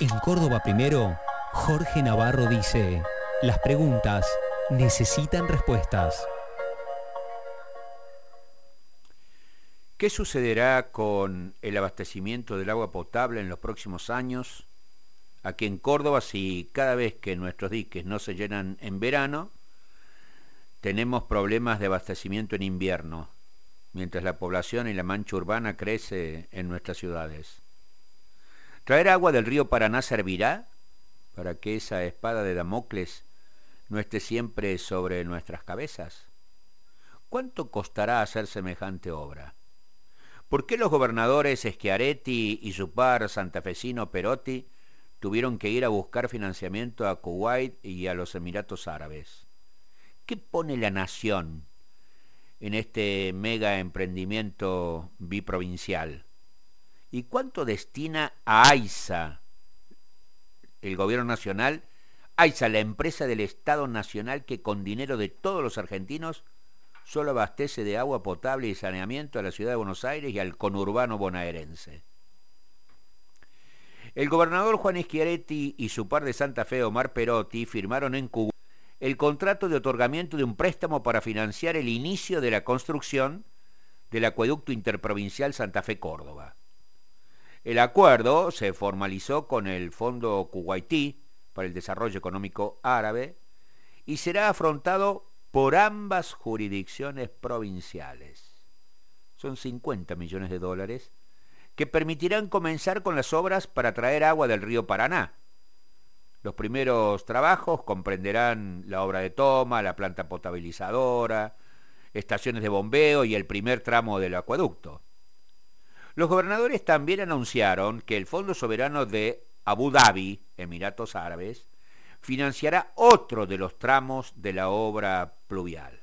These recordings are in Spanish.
En Córdoba Primero, Jorge Navarro dice, las preguntas necesitan respuestas. ¿Qué sucederá con el abastecimiento del agua potable en los próximos años? Aquí en Córdoba, si cada vez que nuestros diques no se llenan en verano, tenemos problemas de abastecimiento en invierno, mientras la población y la mancha urbana crece en nuestras ciudades. ¿Traer agua del río Paraná servirá para que esa espada de Damocles no esté siempre sobre nuestras cabezas? ¿Cuánto costará hacer semejante obra? ¿Por qué los gobernadores Schiaretti y su par santafesino Perotti tuvieron que ir a buscar financiamiento a Kuwait y a los Emiratos Árabes? ¿Qué pone la nación en este mega emprendimiento biprovincial? ¿Y cuánto destina a AISA, el gobierno nacional, AISA, la empresa del Estado Nacional que con dinero de todos los argentinos solo abastece de agua potable y saneamiento a la ciudad de Buenos Aires y al conurbano bonaerense? El gobernador Juan Schiaretti y su par de Santa Fe, Omar Perotti, firmaron en Cuba el contrato de otorgamiento de un préstamo para financiar el inicio de la construcción del acueducto interprovincial Santa Fe-Córdoba. El acuerdo se formalizó con el Fondo Kuwaití para el Desarrollo Económico Árabe y será afrontado por ambas jurisdicciones provinciales. Son 50 millones de dólares que permitirán comenzar con las obras para traer agua del río Paraná. Los primeros trabajos comprenderán la obra de toma, la planta potabilizadora, estaciones de bombeo y el primer tramo del acueducto. Los gobernadores también anunciaron que el Fondo Soberano de Abu Dhabi, Emiratos Árabes, financiará otro de los tramos de la obra pluvial.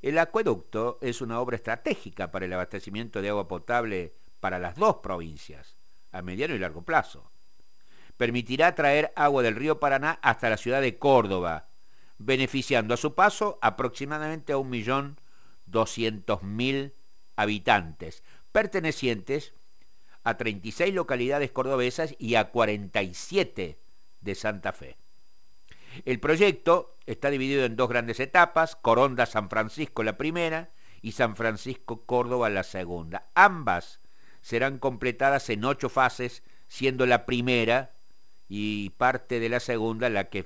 El acueducto es una obra estratégica para el abastecimiento de agua potable para las dos provincias, a mediano y largo plazo. Permitirá traer agua del río Paraná hasta la ciudad de Córdoba, beneficiando a su paso aproximadamente a 1.200.000 habitantes, pertenecientes a 36 localidades cordobesas y a 47 de Santa Fe. El proyecto está dividido en dos grandes etapas, Coronda San Francisco la primera y San Francisco Córdoba la segunda. Ambas serán completadas en ocho fases, siendo la primera y parte de la segunda la que,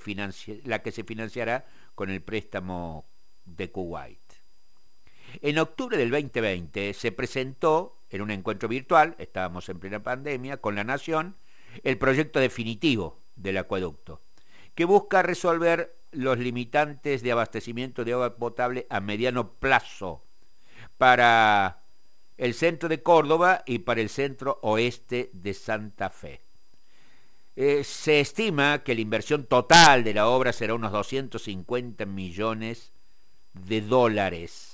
la que se financiará con el préstamo de Kuwait. En octubre del 2020 se presentó en un encuentro virtual, estábamos en plena pandemia, con la Nación, el proyecto definitivo del acueducto, que busca resolver los limitantes de abastecimiento de agua potable a mediano plazo para el centro de Córdoba y para el centro oeste de Santa Fe. Eh, se estima que la inversión total de la obra será unos 250 millones de dólares.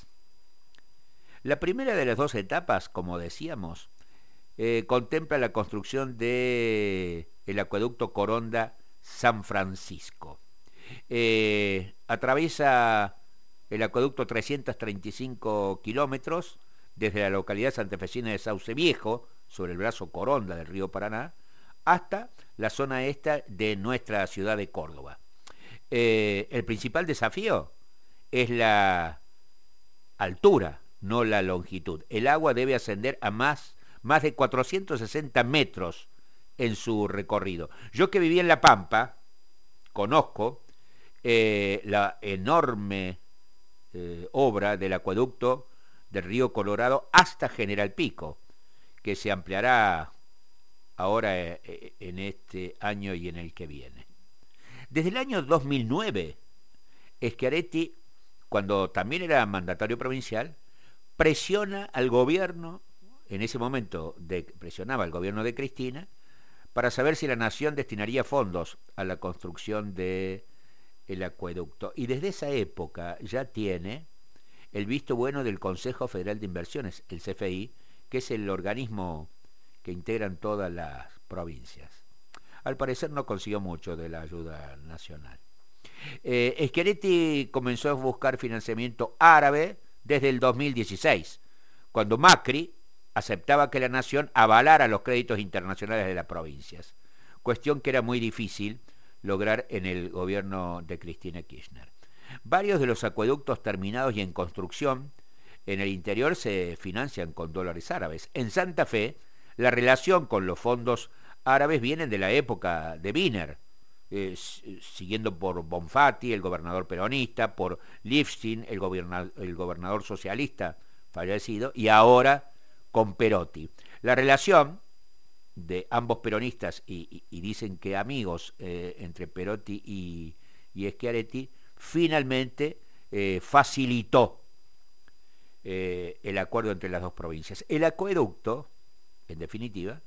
La primera de las dos etapas, como decíamos, eh, contempla la construcción del el acueducto Coronda San Francisco. Eh, atraviesa el acueducto 335 kilómetros desde la localidad santafesina de Sauce Viejo, sobre el brazo Coronda del río Paraná, hasta la zona esta de nuestra ciudad de Córdoba. Eh, el principal desafío es la altura no la longitud. El agua debe ascender a más, más de 460 metros en su recorrido. Yo que viví en La Pampa, conozco eh, la enorme eh, obra del acueducto del río Colorado hasta General Pico, que se ampliará ahora eh, en este año y en el que viene. Desde el año 2009, Schiaretti, cuando también era mandatario provincial, presiona al gobierno, en ese momento presionaba al gobierno de Cristina, para saber si la nación destinaría fondos a la construcción del el acueducto. Y desde esa época ya tiene el visto bueno del Consejo Federal de Inversiones, el CFI, que es el organismo que integran todas las provincias. Al parecer no consiguió mucho de la ayuda nacional. Eh, comenzó a buscar financiamiento árabe desde el 2016, cuando Macri aceptaba que la nación avalara los créditos internacionales de las provincias. cuestión que era muy difícil lograr en el gobierno de Cristina Kirchner. Varios de los acueductos terminados y en construcción en el interior se financian con dólares árabes. En Santa Fe, la relación con los fondos árabes viene de la época de Wiener, eh, siguiendo por Bonfatti, el gobernador peronista, por Lifstin, el, gobernador socialista fallecido, y ahora con Perotti. La relación de ambos peronistas, y, dicen que amigos eh, entre Perotti y, y Schiaretti, finalmente eh, facilitó el acuerdo entre las dos provincias. El acueducto, en definitiva,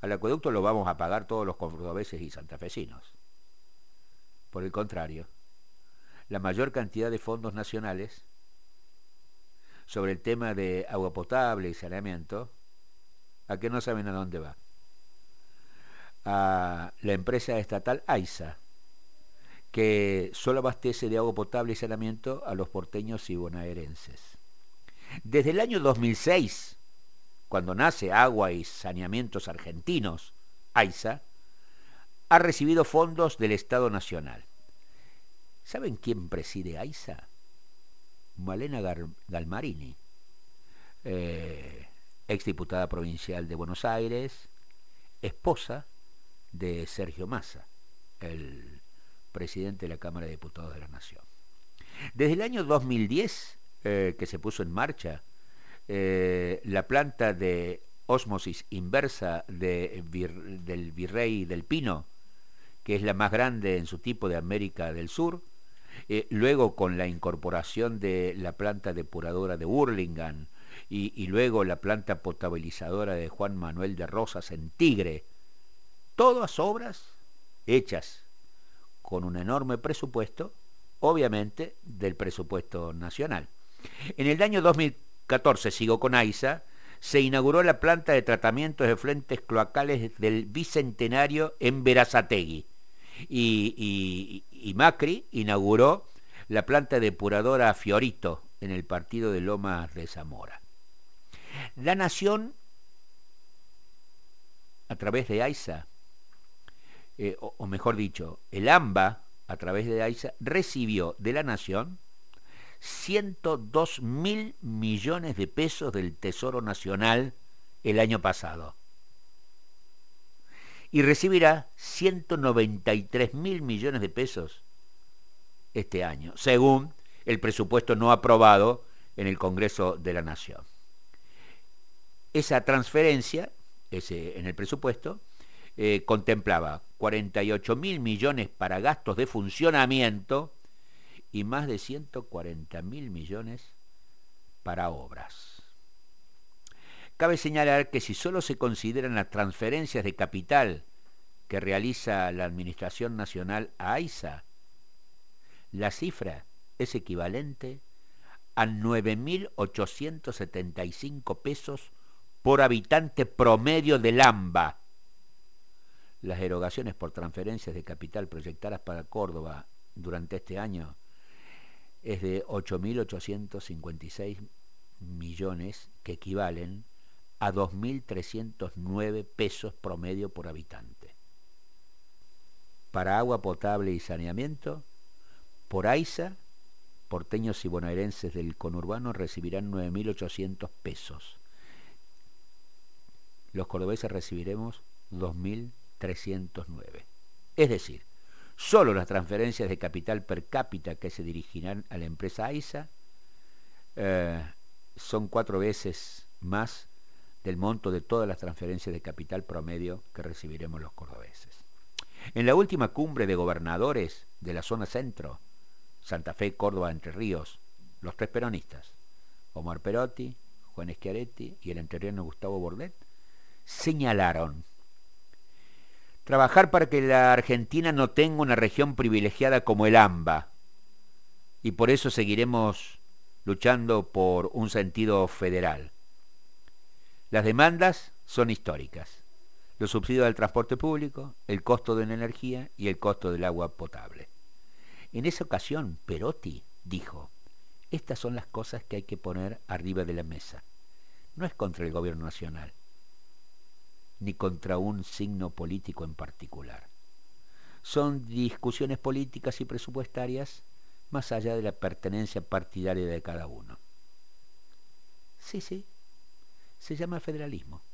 al acueducto lo vamos a pagar todos los cordobeses y santafesinos. Por el contrario, la mayor cantidad de fondos nacionales sobre el tema de agua potable y saneamiento, a que no saben a dónde va. A la empresa estatal AISA, que solo abastece de agua potable y saneamiento a los porteños y bonaerenses. Desde el año 2006, cuando nace Agua y Saneamientos Argentinos, AISA, ha recibido fondos del Estado Nacional. ¿Saben quién preside AISA? Malena Galmarini, eh, exdiputada provincial de Buenos Aires, esposa de Sergio Massa, el presidente de la Cámara de Diputados de la Nación. Desde el año 2010, eh, que se puso en marcha eh, la planta de ósmosis inversa del Virrey del Pino, que es la más grande en su tipo de América del Sur, eh, luego con la incorporación de la planta depuradora de Burlingame y, luego la planta potabilizadora de Juan Manuel de Rosas en Tigre, todas obras hechas con un enorme presupuesto, obviamente del presupuesto nacional. En el año 2014, sigo con AISA, se inauguró la planta de tratamiento de frentes cloacales del Bicentenario en Verazategui y, Macri inauguró la planta depuradora Fiorito en el partido de Lomas de Zamora. La Nación, a través de AISA, eh, o, mejor dicho, el AMBA, a través de AISA, recibió de la Nación 102 mil millones de pesos del Tesoro Nacional el año pasado y recibirá 193 mil millones de pesos este año, según el presupuesto no aprobado en el Congreso de la Nación. Esa transferencia, ese, en el presupuesto, eh, contemplaba 48 mil millones para gastos de funcionamiento y más de 140 mil millones para obras. Cabe señalar que si solo se consideran las transferencias de capital que realiza la Administración Nacional a AISA, la cifra es equivalente a 9.875 pesos por habitante promedio del AMBA. Las erogaciones por transferencias de capital proyectadas para Córdoba durante este año es de 8.856 millones que equivalen a 2.309 pesos promedio por habitante. Para agua potable y saneamiento, por AISA, porteños y bonaerenses del conurbano recibirán 9.800 pesos. Los cordobeses recibiremos 2.309. Es decir, solo las transferencias de capital per cápita que se dirigirán a la empresa AISA eh, son cuatro veces más del monto de todas las transferencias de capital promedio que recibiremos los cordobeses. En la última cumbre de gobernadores de la zona centro, Santa Fe, Córdoba, Entre Ríos, los tres peronistas, Omar Perotti, Juan Schiaretti y el entrerriano Gustavo Bordet, señalaron trabajar para que la Argentina no tenga una región privilegiada como el AMBA, y por eso seguiremos luchando por un sentido federal. Las demandas son históricas. Los subsidios del transporte público, el costo de la energía y el costo del agua potable. En esa ocasión, Perotti dijo, estas son las cosas que hay que poner arriba de la mesa. No es contra el gobierno nacional. ni contra un signo político en particular. Son discusiones políticas y presupuestarias más allá de la pertenencia partidaria de cada uno. Sí, sí, se llama federalismo.